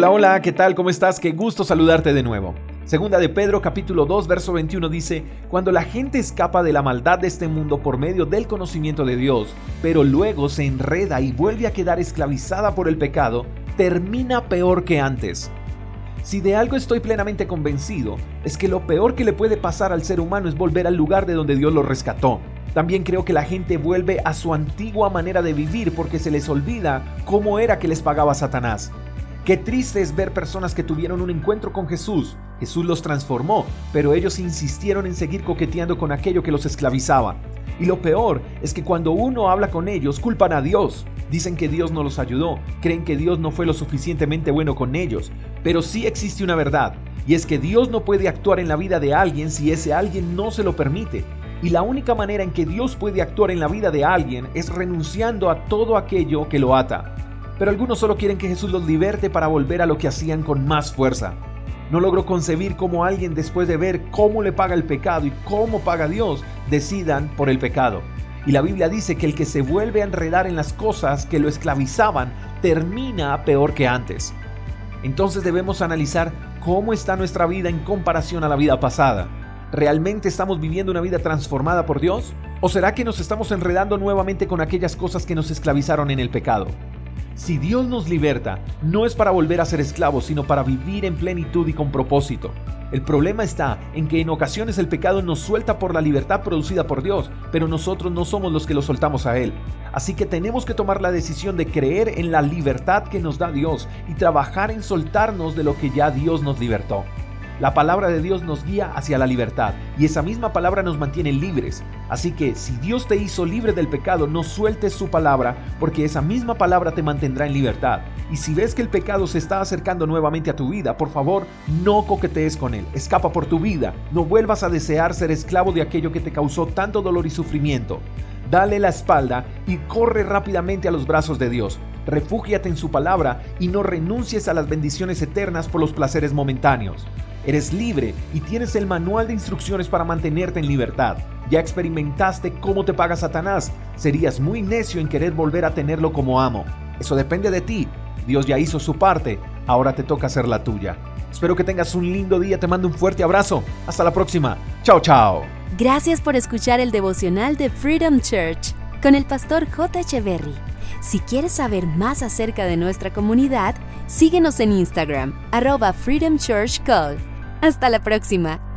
Hola, hola, ¿qué tal? ¿Cómo estás? Qué gusto saludarte de nuevo. Segunda de Pedro capítulo 2 verso 21 dice, Cuando la gente escapa de la maldad de este mundo por medio del conocimiento de Dios, pero luego se enreda y vuelve a quedar esclavizada por el pecado, termina peor que antes. Si de algo estoy plenamente convencido, es que lo peor que le puede pasar al ser humano es volver al lugar de donde Dios lo rescató. También creo que la gente vuelve a su antigua manera de vivir porque se les olvida cómo era que les pagaba Satanás. Qué triste es ver personas que tuvieron un encuentro con Jesús. Jesús los transformó, pero ellos insistieron en seguir coqueteando con aquello que los esclavizaba. Y lo peor es que cuando uno habla con ellos, culpan a Dios. Dicen que Dios no los ayudó, creen que Dios no fue lo suficientemente bueno con ellos. Pero sí existe una verdad, y es que Dios no puede actuar en la vida de alguien si ese alguien no se lo permite. Y la única manera en que Dios puede actuar en la vida de alguien es renunciando a todo aquello que lo ata pero algunos solo quieren que Jesús los liberte para volver a lo que hacían con más fuerza. No logro concebir cómo alguien después de ver cómo le paga el pecado y cómo paga Dios, decidan por el pecado. Y la Biblia dice que el que se vuelve a enredar en las cosas que lo esclavizaban termina peor que antes. Entonces debemos analizar cómo está nuestra vida en comparación a la vida pasada. ¿Realmente estamos viviendo una vida transformada por Dios? ¿O será que nos estamos enredando nuevamente con aquellas cosas que nos esclavizaron en el pecado? Si Dios nos liberta, no es para volver a ser esclavos, sino para vivir en plenitud y con propósito. El problema está en que en ocasiones el pecado nos suelta por la libertad producida por Dios, pero nosotros no somos los que lo soltamos a Él. Así que tenemos que tomar la decisión de creer en la libertad que nos da Dios y trabajar en soltarnos de lo que ya Dios nos libertó. La palabra de Dios nos guía hacia la libertad y esa misma palabra nos mantiene libres. Así que si Dios te hizo libre del pecado, no sueltes su palabra porque esa misma palabra te mantendrá en libertad. Y si ves que el pecado se está acercando nuevamente a tu vida, por favor, no coquetees con él. Escapa por tu vida. No vuelvas a desear ser esclavo de aquello que te causó tanto dolor y sufrimiento. Dale la espalda y corre rápidamente a los brazos de Dios. Refúgiate en su palabra y no renuncies a las bendiciones eternas por los placeres momentáneos. Eres libre y tienes el manual de instrucciones para mantenerte en libertad. Ya experimentaste cómo te paga Satanás. Serías muy necio en querer volver a tenerlo como amo. Eso depende de ti. Dios ya hizo su parte, ahora te toca hacer la tuya. Espero que tengas un lindo día, te mando un fuerte abrazo. Hasta la próxima. Chao, chao. Gracias por escuchar el devocional de Freedom Church con el pastor J. Echeverry. Si quieres saber más acerca de nuestra comunidad, síguenos en Instagram, arroba Freedom. Hasta la próxima.